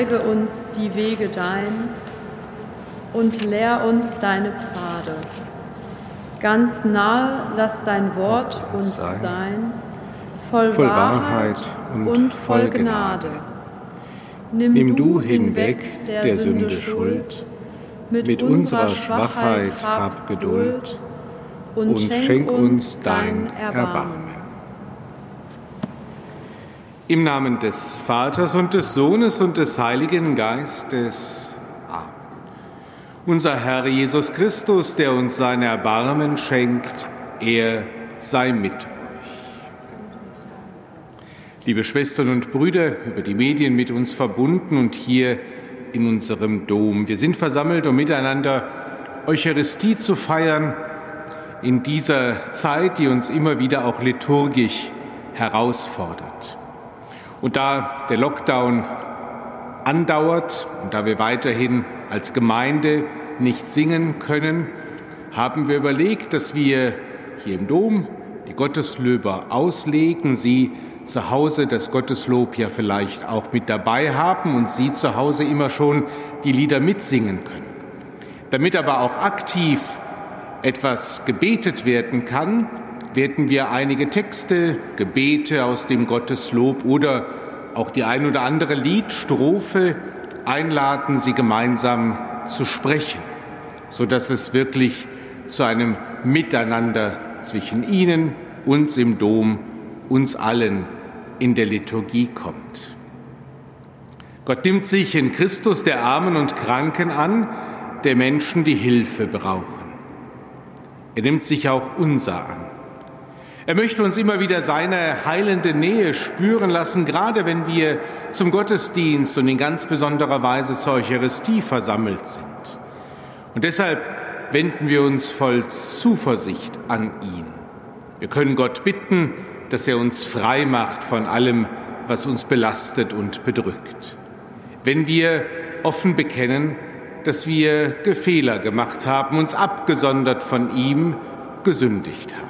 zeige uns die Wege dein und lehr uns deine Pfade. Ganz nahe lass dein Wort uns sein, voll, voll Wahrheit und, und voll Gnade. Nimm, Nimm du hinweg der, der Sünde Schuld, mit, mit unserer Schwachheit hab Geduld und, und schenk uns dein Erbarmen. Im Namen des Vaters und des Sohnes und des Heiligen Geistes. Amen. Unser Herr Jesus Christus, der uns sein Erbarmen schenkt, er sei mit euch. Liebe Schwestern und Brüder, über die Medien mit uns verbunden und hier in unserem Dom. Wir sind versammelt, um miteinander Eucharistie zu feiern in dieser Zeit, die uns immer wieder auch liturgisch herausfordert. Und da der Lockdown andauert und da wir weiterhin als Gemeinde nicht singen können, haben wir überlegt, dass wir hier im Dom die Gotteslöber auslegen, Sie zu Hause das Gotteslob ja vielleicht auch mit dabei haben und Sie zu Hause immer schon die Lieder mitsingen können. Damit aber auch aktiv etwas gebetet werden kann, werden wir einige Texte, Gebete aus dem Gotteslob oder auch die ein oder andere Liedstrophe einladen, sie gemeinsam zu sprechen, so dass es wirklich zu einem Miteinander zwischen Ihnen, uns im Dom, uns allen in der Liturgie kommt. Gott nimmt sich in Christus der Armen und Kranken an, der Menschen, die Hilfe brauchen. Er nimmt sich auch unser an. Er möchte uns immer wieder seine heilende Nähe spüren lassen, gerade wenn wir zum Gottesdienst und in ganz besonderer Weise zur Eucharistie versammelt sind. Und deshalb wenden wir uns voll Zuversicht an ihn. Wir können Gott bitten, dass er uns frei macht von allem, was uns belastet und bedrückt. Wenn wir offen bekennen, dass wir Fehler gemacht haben, uns abgesondert von ihm gesündigt haben.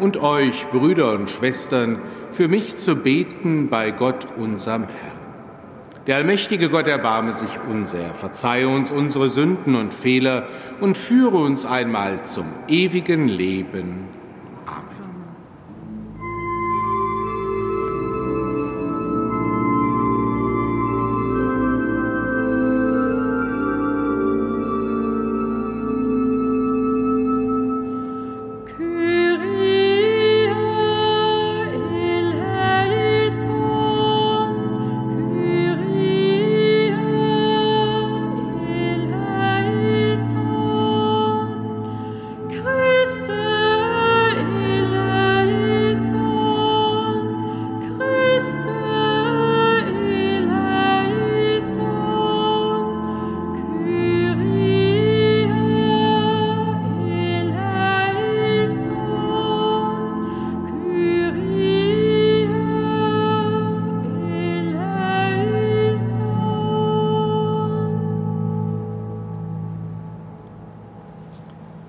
und euch, Brüder und Schwestern, für mich zu beten bei Gott, unserem Herrn. Der allmächtige Gott erbarme sich unser, verzeihe uns unsere Sünden und Fehler und führe uns einmal zum ewigen Leben.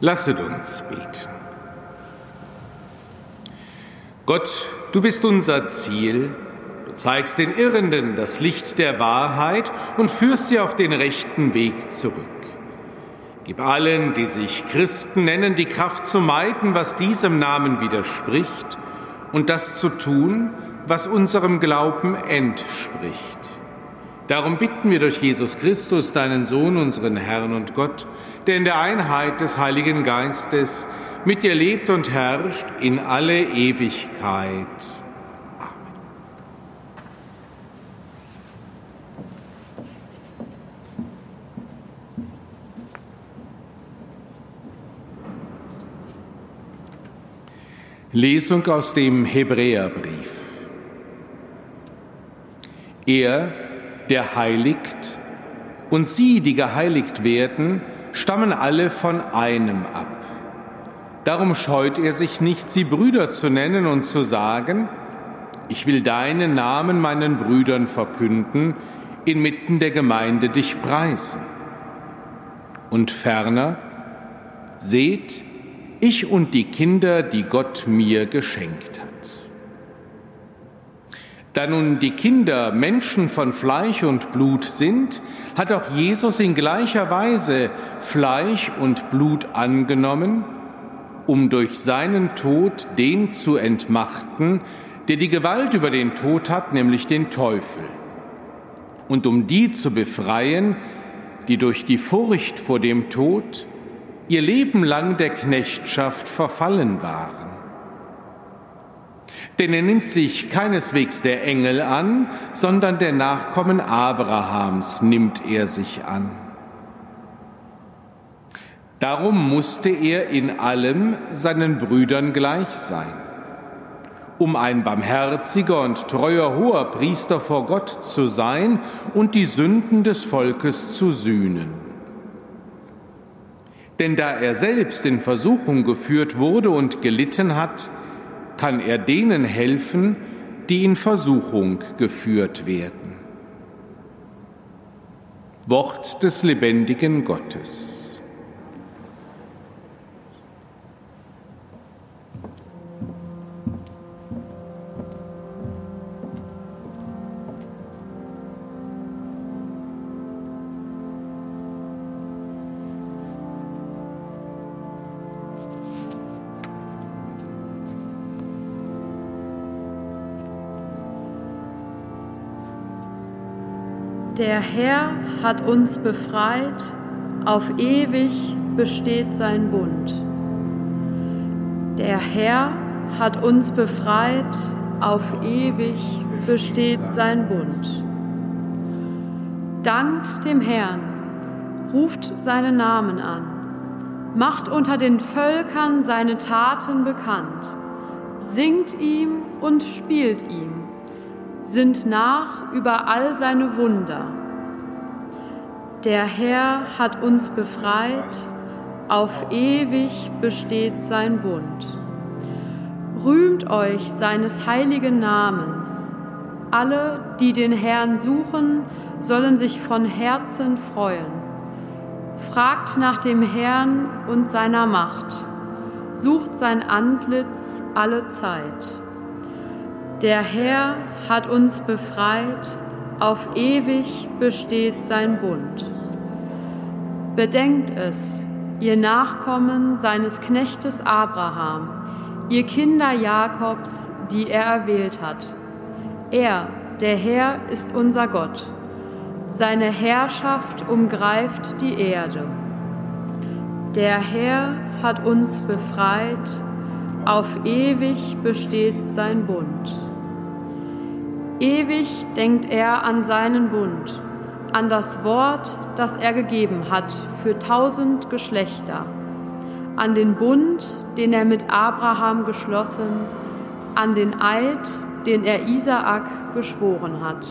Lasset uns beten. Gott, du bist unser Ziel. Du zeigst den Irrenden das Licht der Wahrheit und führst sie auf den rechten Weg zurück. Gib allen, die sich Christen nennen, die Kraft zu meiden, was diesem Namen widerspricht und das zu tun, was unserem Glauben entspricht. Darum bitten wir durch Jesus Christus, deinen Sohn, unseren Herrn und Gott, der in der Einheit des Heiligen Geistes mit dir lebt und herrscht in alle Ewigkeit. Lesung aus dem Hebräerbrief. Er, der heiligt, und sie, die geheiligt werden, stammen alle von einem ab. Darum scheut er sich nicht, sie Brüder zu nennen und zu sagen, ich will deinen Namen meinen Brüdern verkünden, inmitten der Gemeinde dich preisen. Und ferner, seht, ich und die Kinder, die Gott mir geschenkt hat. Da nun die Kinder Menschen von Fleisch und Blut sind, hat auch Jesus in gleicher Weise Fleisch und Blut angenommen, um durch seinen Tod den zu entmachten, der die Gewalt über den Tod hat, nämlich den Teufel, und um die zu befreien, die durch die Furcht vor dem Tod ihr Leben lang der Knechtschaft verfallen waren. Denn er nimmt sich keineswegs der Engel an, sondern der Nachkommen Abrahams nimmt er sich an. Darum musste er in allem seinen Brüdern gleich sein, um ein barmherziger und treuer hoher Priester vor Gott zu sein und die Sünden des Volkes zu sühnen. Denn da er selbst in Versuchung geführt wurde und gelitten hat, kann er denen helfen, die in Versuchung geführt werden. Wort des lebendigen Gottes. Der Herr hat uns befreit, auf ewig besteht sein Bund. Der Herr hat uns befreit, auf ewig besteht sein Bund. Dankt dem Herrn, ruft seinen Namen an, macht unter den Völkern seine Taten bekannt, singt ihm und spielt ihm sind nach über all seine Wunder. Der Herr hat uns befreit, auf ewig besteht sein Bund. Rühmt euch seines heiligen Namens. Alle, die den Herrn suchen, sollen sich von Herzen freuen. Fragt nach dem Herrn und seiner Macht. Sucht sein Antlitz alle Zeit. Der Herr hat uns befreit, auf ewig besteht sein Bund. Bedenkt es, ihr Nachkommen seines Knechtes Abraham, ihr Kinder Jakobs, die er erwählt hat. Er, der Herr, ist unser Gott. Seine Herrschaft umgreift die Erde. Der Herr hat uns befreit, auf ewig besteht sein Bund. Ewig denkt er an seinen Bund, an das Wort, das er gegeben hat für tausend Geschlechter, an den Bund, den er mit Abraham geschlossen, an den Eid, den er Isaak geschworen hat.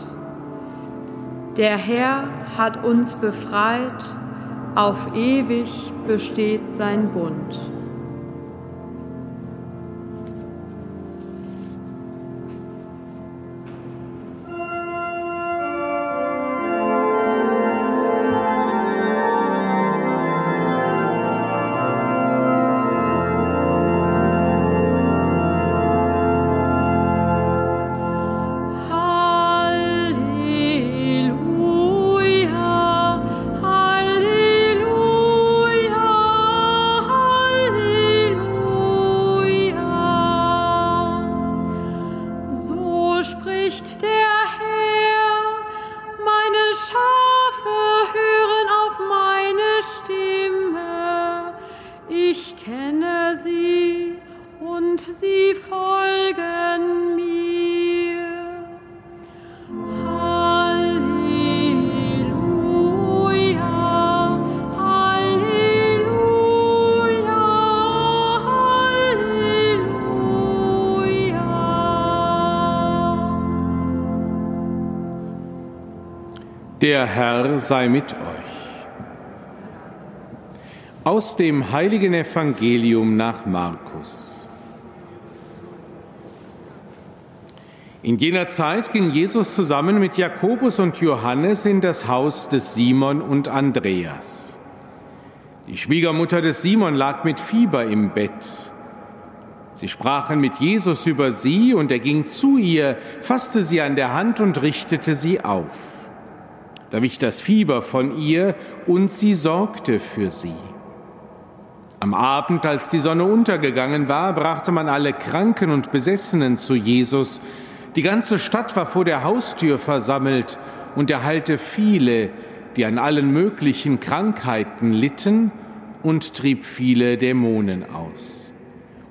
Der Herr hat uns befreit, auf ewig besteht sein Bund. Der Herr sei mit euch. Aus dem heiligen Evangelium nach Markus. In jener Zeit ging Jesus zusammen mit Jakobus und Johannes in das Haus des Simon und Andreas. Die Schwiegermutter des Simon lag mit Fieber im Bett. Sie sprachen mit Jesus über sie, und er ging zu ihr, fasste sie an der Hand und richtete sie auf. Da wich das Fieber von ihr, und sie sorgte für sie. Am Abend, als die Sonne untergegangen war, brachte man alle Kranken und Besessenen zu Jesus. Die ganze Stadt war vor der Haustür versammelt und er heilte viele, die an allen möglichen Krankheiten litten und trieb viele Dämonen aus.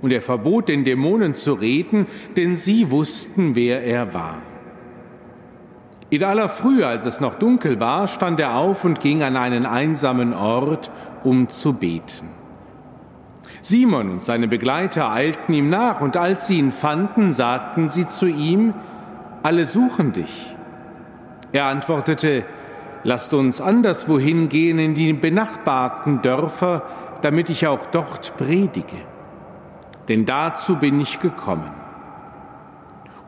Und er verbot den Dämonen zu reden, denn sie wussten, wer er war. In aller Frühe, als es noch dunkel war, stand er auf und ging an einen einsamen Ort, um zu beten. Simon und seine Begleiter eilten ihm nach, und als sie ihn fanden, sagten sie zu ihm, alle suchen dich. Er antwortete, lasst uns anderswohin gehen in die benachbarten Dörfer, damit ich auch dort predige. Denn dazu bin ich gekommen.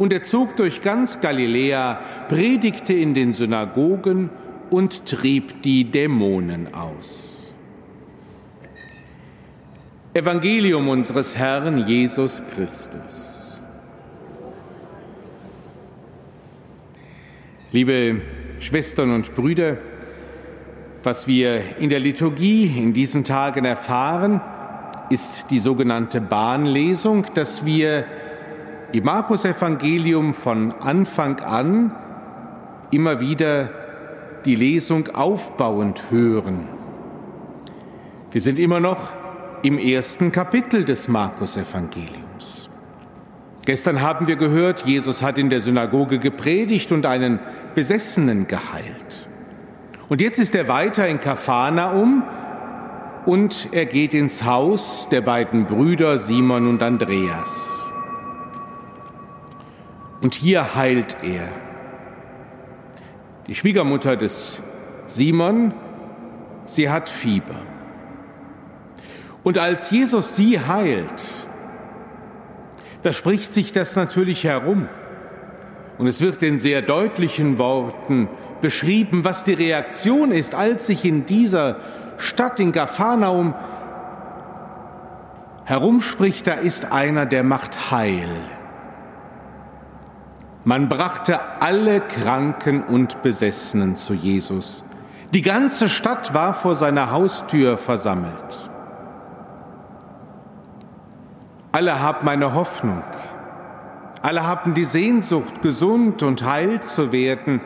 Und er zog durch ganz Galiläa, predigte in den Synagogen und trieb die Dämonen aus. Evangelium unseres Herrn Jesus Christus. Liebe Schwestern und Brüder, was wir in der Liturgie in diesen Tagen erfahren, ist die sogenannte Bahnlesung, dass wir im Markus-Evangelium von Anfang an immer wieder die Lesung aufbauend hören. Wir sind immer noch im ersten Kapitel des Markus-Evangeliums. Gestern haben wir gehört, Jesus hat in der Synagoge gepredigt und einen Besessenen geheilt. Und jetzt ist er weiter in Kaphanaum und er geht ins Haus der beiden Brüder Simon und Andreas. Und hier heilt er. Die Schwiegermutter des Simon, sie hat Fieber. Und als Jesus sie heilt, da spricht sich das natürlich herum. Und es wird in sehr deutlichen Worten beschrieben, was die Reaktion ist, als sich in dieser Stadt in Gaphanaum herumspricht, da ist einer, der macht Heil. Man brachte alle Kranken und Besessenen zu Jesus. Die ganze Stadt war vor seiner Haustür versammelt. Alle haben eine Hoffnung. Alle haben die Sehnsucht, gesund und heil zu werden.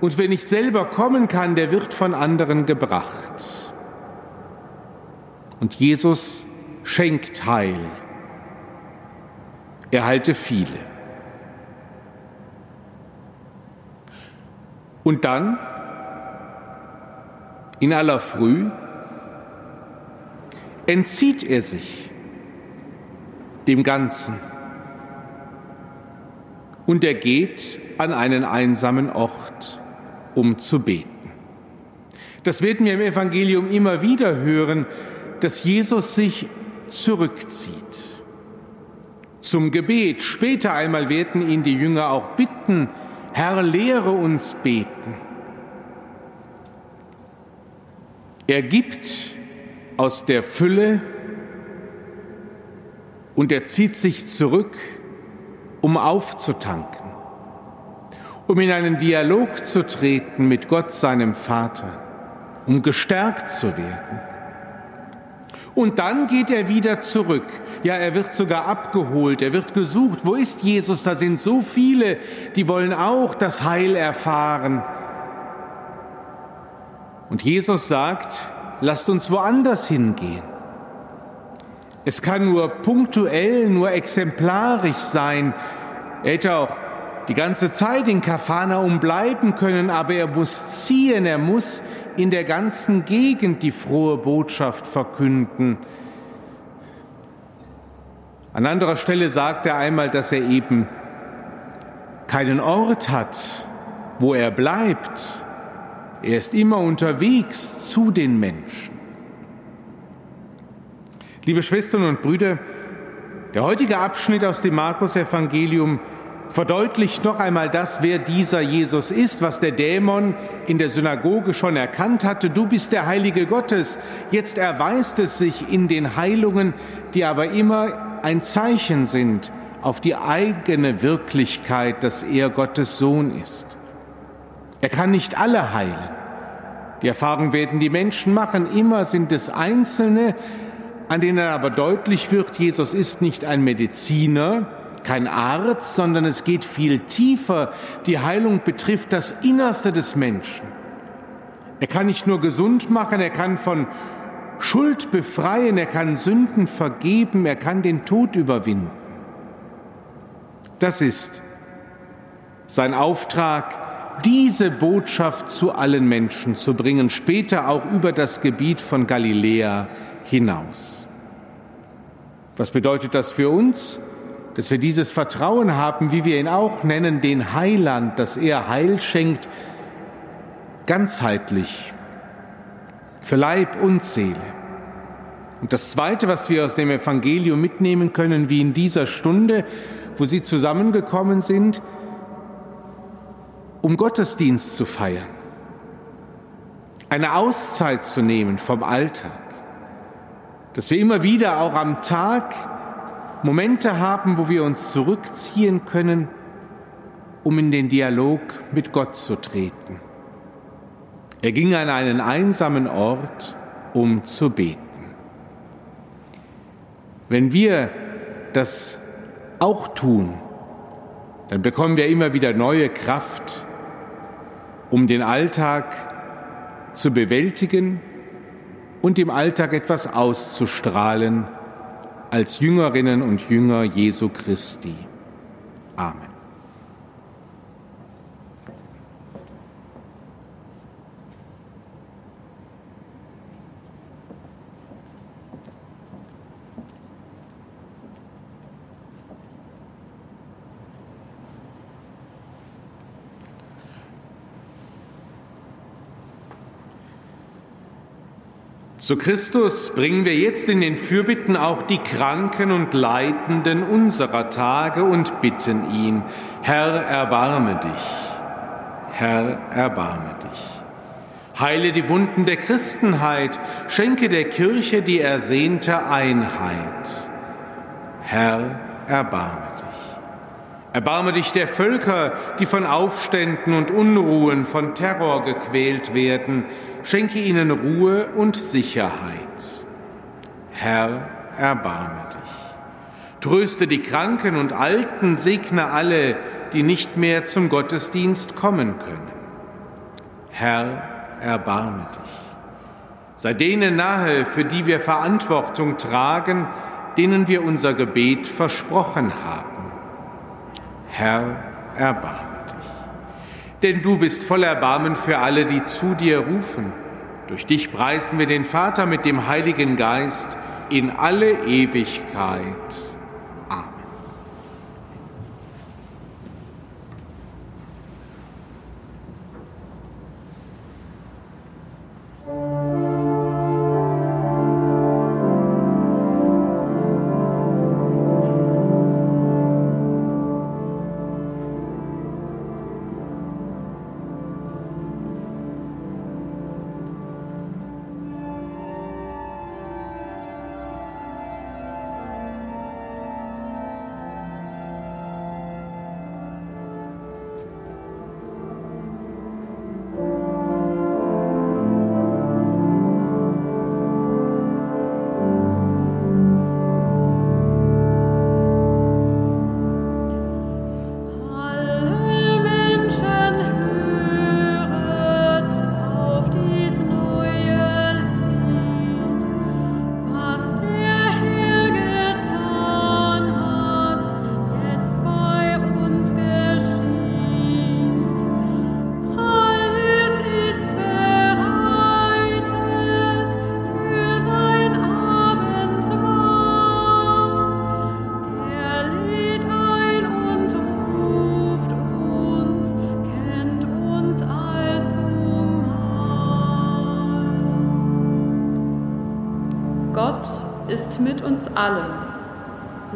Und wer nicht selber kommen kann, der wird von anderen gebracht. Und Jesus schenkt Heil. Er halte viele. Und dann, in aller Früh, entzieht er sich dem Ganzen. Und er geht an einen einsamen Ort, um zu beten. Das werden wir im Evangelium immer wieder hören, dass Jesus sich zurückzieht zum Gebet. Später einmal werden ihn die Jünger auch bitten, Herr, lehre uns beten. Er gibt aus der Fülle und er zieht sich zurück, um aufzutanken, um in einen Dialog zu treten mit Gott, seinem Vater, um gestärkt zu werden. Und dann geht er wieder zurück. Ja, er wird sogar abgeholt, er wird gesucht. Wo ist Jesus? Da sind so viele, die wollen auch das Heil erfahren. Und Jesus sagt, lasst uns woanders hingehen. Es kann nur punktuell, nur exemplarisch sein. Er hätte auch die ganze Zeit in Kaphanaum bleiben können, aber er muss ziehen, er muss in der ganzen Gegend die frohe Botschaft verkünden. An anderer Stelle sagt er einmal, dass er eben keinen Ort hat, wo er bleibt. Er ist immer unterwegs zu den Menschen. Liebe Schwestern und Brüder, der heutige Abschnitt aus dem Markus-Evangelium verdeutlicht noch einmal das, wer dieser Jesus ist, was der Dämon in der Synagoge schon erkannt hatte. Du bist der Heilige Gottes. Jetzt erweist es sich in den Heilungen, die aber immer ein Zeichen sind auf die eigene Wirklichkeit, dass er Gottes Sohn ist. Er kann nicht alle heilen. Die Erfahrung werden die Menschen machen. Immer sind es Einzelne, an denen aber deutlich wird, Jesus ist nicht ein Mediziner, kein Arzt, sondern es geht viel tiefer. Die Heilung betrifft das Innerste des Menschen. Er kann nicht nur gesund machen, er kann von Schuld befreien, er kann Sünden vergeben, er kann den Tod überwinden. Das ist sein Auftrag, diese Botschaft zu allen Menschen zu bringen, später auch über das Gebiet von Galiläa hinaus. Was bedeutet das für uns? Dass wir dieses Vertrauen haben, wie wir ihn auch nennen, den Heiland, dass er Heil schenkt, ganzheitlich, für Leib und Seele. Und das Zweite, was wir aus dem Evangelium mitnehmen können, wie in dieser Stunde, wo sie zusammengekommen sind, um Gottesdienst zu feiern, eine Auszeit zu nehmen vom Alltag, dass wir immer wieder auch am Tag Momente haben, wo wir uns zurückziehen können, um in den Dialog mit Gott zu treten. Er ging an einen einsamen Ort, um zu beten. Wenn wir das auch tun, dann bekommen wir immer wieder neue Kraft, um den Alltag zu bewältigen und im Alltag etwas auszustrahlen, als Jüngerinnen und Jünger Jesu Christi. Amen. Zu Christus bringen wir jetzt in den Fürbitten auch die Kranken und Leidenden unserer Tage und bitten ihn, Herr, erbarme dich, Herr, erbarme dich. Heile die Wunden der Christenheit, schenke der Kirche die ersehnte Einheit. Herr, erbarme dich. Erbarme dich der Völker, die von Aufständen und Unruhen, von Terror gequält werden, schenke ihnen Ruhe und Sicherheit. Herr, erbarme dich. Tröste die Kranken und Alten, segne alle, die nicht mehr zum Gottesdienst kommen können. Herr, erbarme dich. Sei denen nahe, für die wir Verantwortung tragen, denen wir unser Gebet versprochen haben. Herr, erbarme denn du bist voll Erbarmen für alle, die zu dir rufen. Durch dich preisen wir den Vater mit dem Heiligen Geist in alle Ewigkeit.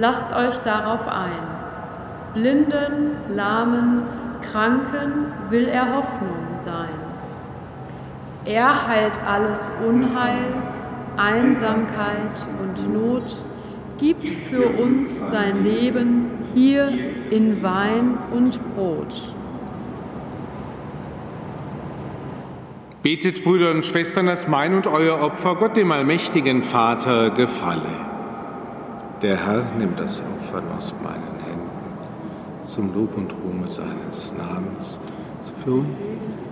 Lasst euch darauf ein. Blinden, Lahmen, Kranken will er Hoffnung sein. Er heilt alles Unheil, Einsamkeit und Not, gibt für uns sein Leben hier in Wein und Brot. Betet, Brüder und Schwestern, dass mein und euer Opfer Gott dem allmächtigen Vater gefalle. Der Herr nimmt das Opfer aus meinen Händen zum Lob und Ruhme seines Namens, für,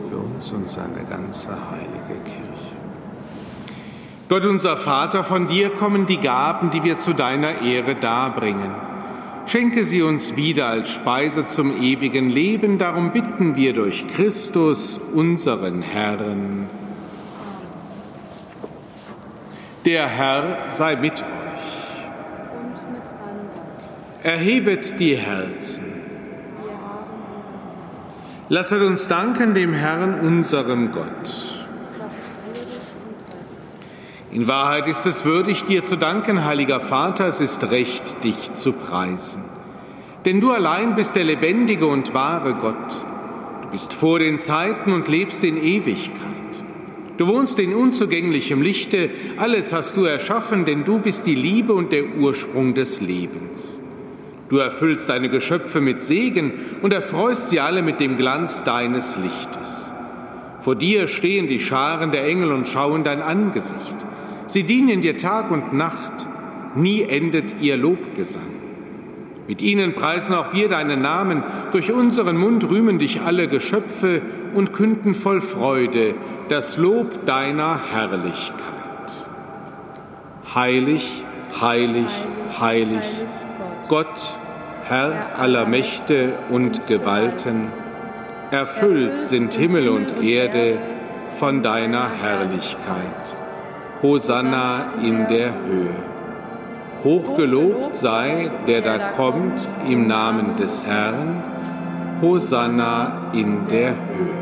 für uns und seine ganze heilige Kirche. Gott unser Vater, von dir kommen die Gaben, die wir zu deiner Ehre darbringen. Schenke sie uns wieder als Speise zum ewigen Leben. Darum bitten wir durch Christus, unseren Herrn. Der Herr sei mit euch. Erhebet die Herzen. Lasset uns danken dem Herrn, unserem Gott. In Wahrheit ist es würdig, dir zu danken, heiliger Vater, es ist recht, dich zu preisen. Denn du allein bist der lebendige und wahre Gott. Du bist vor den Zeiten und lebst in Ewigkeit. Du wohnst in unzugänglichem Lichte, alles hast du erschaffen, denn du bist die Liebe und der Ursprung des Lebens. Du erfüllst deine Geschöpfe mit Segen und erfreust sie alle mit dem Glanz deines Lichtes. Vor dir stehen die Scharen der Engel und schauen dein Angesicht. Sie dienen dir Tag und Nacht, nie endet ihr Lobgesang. Mit ihnen preisen auch wir deinen Namen, durch unseren Mund rühmen dich alle Geschöpfe und künden voll Freude das Lob deiner Herrlichkeit. Heilig, heilig, heilig, Gott, Herr aller Mächte und Gewalten, erfüllt sind Himmel und Erde von deiner Herrlichkeit. Hosanna in der Höhe. Hochgelobt sei, der da kommt im Namen des Herrn. Hosanna in der Höhe.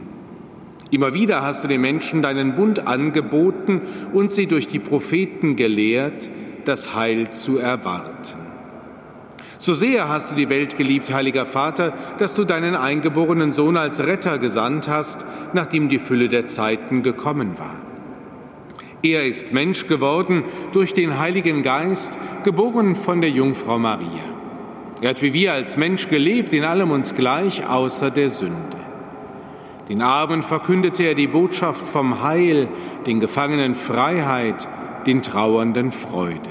Immer wieder hast du den Menschen deinen Bund angeboten und sie durch die Propheten gelehrt, das Heil zu erwarten. So sehr hast du die Welt geliebt, heiliger Vater, dass du deinen eingeborenen Sohn als Retter gesandt hast, nachdem die Fülle der Zeiten gekommen war. Er ist Mensch geworden durch den Heiligen Geist, geboren von der Jungfrau Maria. Er hat wie wir als Mensch gelebt, in allem uns gleich, außer der Sünde. Den Armen verkündete er die Botschaft vom Heil, den Gefangenen Freiheit, den Trauernden Freude.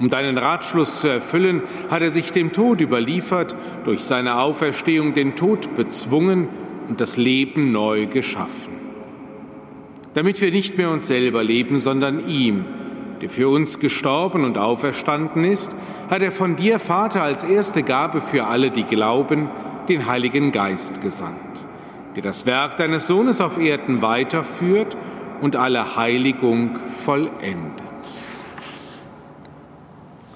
Um deinen Ratschluss zu erfüllen, hat er sich dem Tod überliefert, durch seine Auferstehung den Tod bezwungen und das Leben neu geschaffen. Damit wir nicht mehr uns selber leben, sondern ihm, der für uns gestorben und auferstanden ist, hat er von dir, Vater, als erste Gabe für alle, die glauben, den Heiligen Geist gesandt, der das Werk deines Sohnes auf Erden weiterführt und alle Heiligung vollendet.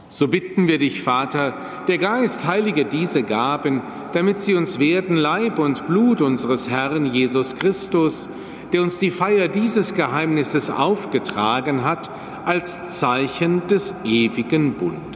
So bitten wir dich, Vater, der Geist heilige diese Gaben, damit sie uns werden Leib und Blut unseres Herrn Jesus Christus, der uns die Feier dieses Geheimnisses aufgetragen hat, als Zeichen des ewigen Bundes.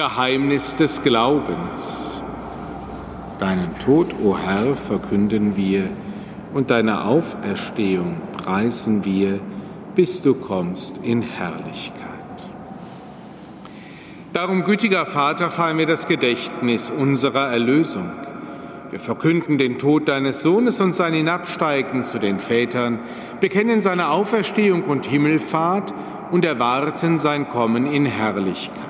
Geheimnis des Glaubens. Deinen Tod, o Herr, verkünden wir und deine Auferstehung preisen wir, bis du kommst in Herrlichkeit. Darum, gütiger Vater, feiern wir das Gedächtnis unserer Erlösung. Wir verkünden den Tod deines Sohnes und sein Hinabsteigen zu den Vätern, bekennen seine Auferstehung und Himmelfahrt und erwarten sein Kommen in Herrlichkeit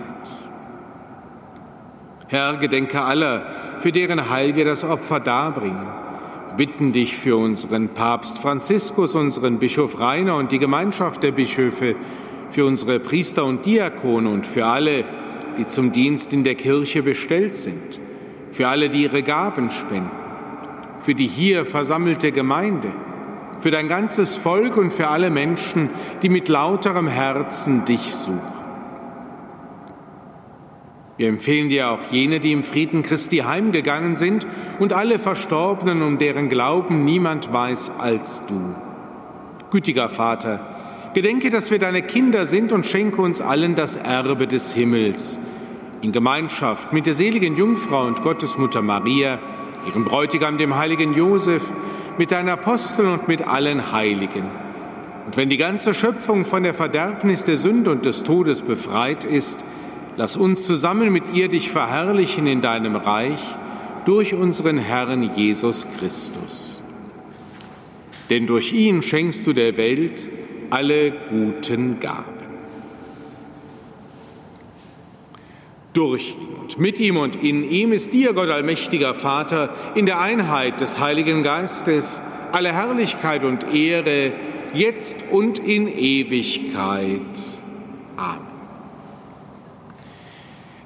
Herr, gedenke aller, für deren Heil wir das Opfer darbringen. Bitten dich für unseren Papst Franziskus, unseren Bischof Rainer und die Gemeinschaft der Bischöfe, für unsere Priester und Diakone und für alle, die zum Dienst in der Kirche bestellt sind, für alle, die ihre Gaben spenden, für die hier versammelte Gemeinde, für dein ganzes Volk und für alle Menschen, die mit lauterem Herzen dich suchen. Wir empfehlen dir auch jene, die im Frieden Christi heimgegangen sind und alle Verstorbenen, um deren Glauben niemand weiß als du. Gütiger Vater, gedenke, dass wir deine Kinder sind und schenke uns allen das Erbe des Himmels. In Gemeinschaft mit der seligen Jungfrau und Gottesmutter Maria, ihrem Bräutigam, dem heiligen Josef, mit deinen Aposteln und mit allen Heiligen. Und wenn die ganze Schöpfung von der Verderbnis der Sünde und des Todes befreit ist, Lass uns zusammen mit ihr dich verherrlichen in deinem Reich durch unseren Herrn Jesus Christus. Denn durch ihn schenkst du der Welt alle guten Gaben. Durch ihn und mit ihm und in ihm ist dir, Gott allmächtiger Vater, in der Einheit des Heiligen Geistes alle Herrlichkeit und Ehre, jetzt und in Ewigkeit. Amen.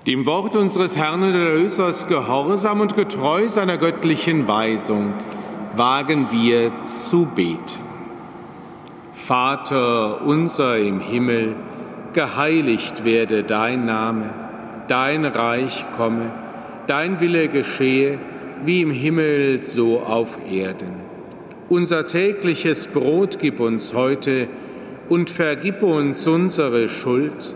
Dem Wort unseres Herrn und Erlösers gehorsam und getreu seiner göttlichen Weisung wagen wir zu beten. Vater unser im Himmel, geheiligt werde dein Name, dein Reich komme, dein Wille geschehe, wie im Himmel so auf Erden. Unser tägliches Brot gib uns heute und vergib uns unsere Schuld,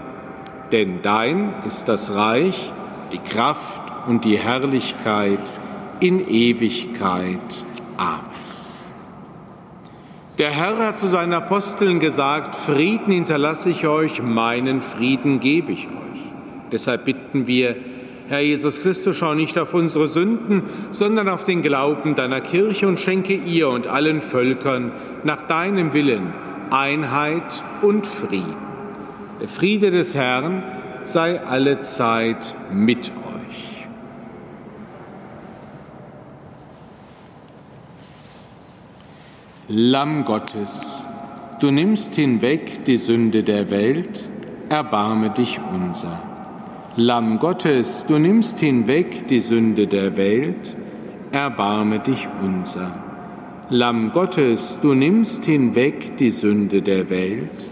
Denn dein ist das Reich, die Kraft und die Herrlichkeit in Ewigkeit. Amen. Der Herr hat zu seinen Aposteln gesagt, Frieden hinterlasse ich euch, meinen Frieden gebe ich euch. Deshalb bitten wir, Herr Jesus Christus, schau nicht auf unsere Sünden, sondern auf den Glauben deiner Kirche und schenke ihr und allen Völkern nach deinem Willen Einheit und Frieden. Der Friede des Herrn sei alle Zeit mit euch. Lamm Gottes, du nimmst hinweg die Sünde der Welt, erbarme dich unser. Lamm Gottes, du nimmst hinweg die Sünde der Welt, erbarme dich unser. Lamm Gottes, du nimmst hinweg die Sünde der Welt,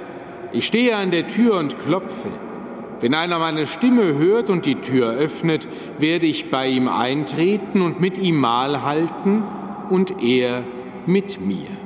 ich stehe an der Tür und klopfe. Wenn einer meine Stimme hört und die Tür öffnet, werde ich bei ihm eintreten und mit ihm Mahl halten und er mit mir.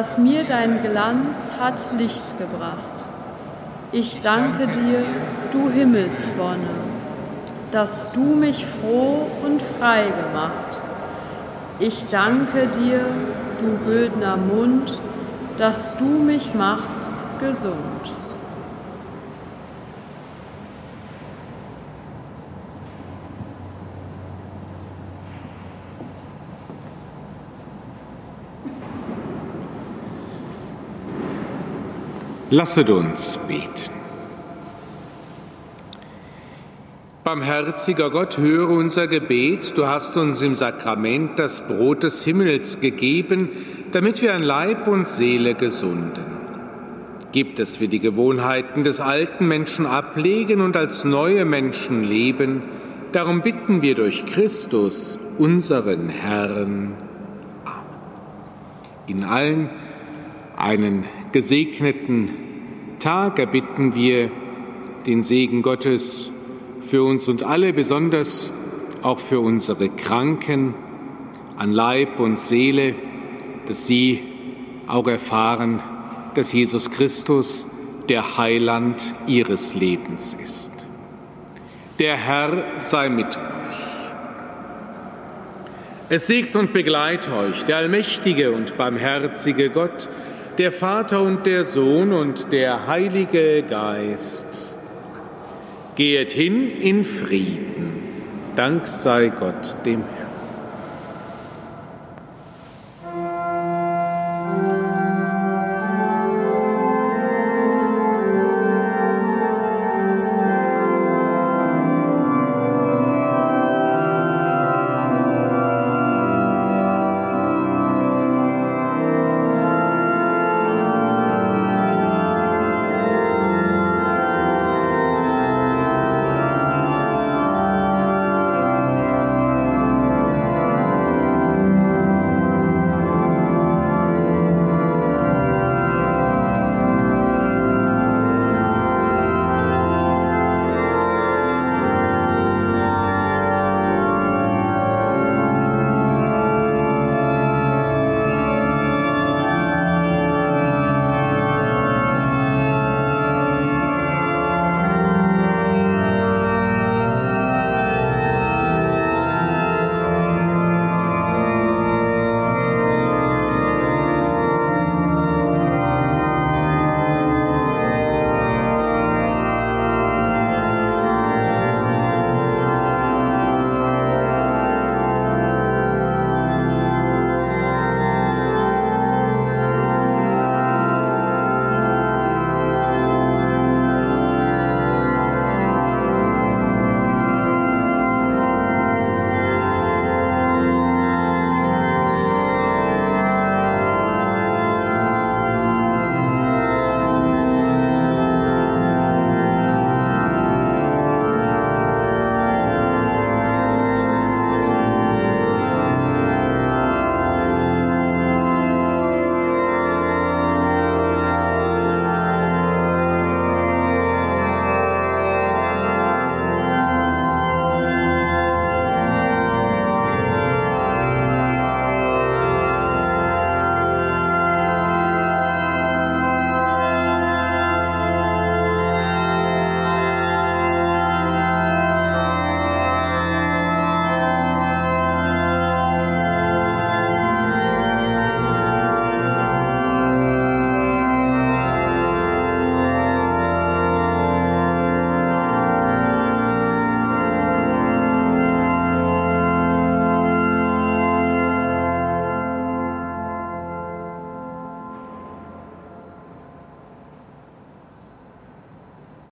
Dass mir dein Glanz hat Licht gebracht. Ich danke dir, du Himmelswonne, dass du mich froh und frei gemacht. Ich danke dir, du güldner Mund, dass du mich machst gesund. Lasset uns beten. Barmherziger Gott, höre unser Gebet. Du hast uns im Sakrament das Brot des Himmels gegeben, damit wir an Leib und Seele gesunden. Gib, dass wir die Gewohnheiten des alten Menschen ablegen und als neue Menschen leben. Darum bitten wir durch Christus, unseren Herrn. Amen. In allen einen gesegneten Tag erbitten wir den Segen Gottes für uns und alle, besonders auch für unsere Kranken an Leib und Seele, dass sie auch erfahren, dass Jesus Christus der Heiland ihres Lebens ist. Der Herr sei mit euch. Es siegt und begleit euch der allmächtige und barmherzige Gott, der Vater und der Sohn und der Heilige Geist. Gehet hin in Frieden. Dank sei Gott dem Herrn.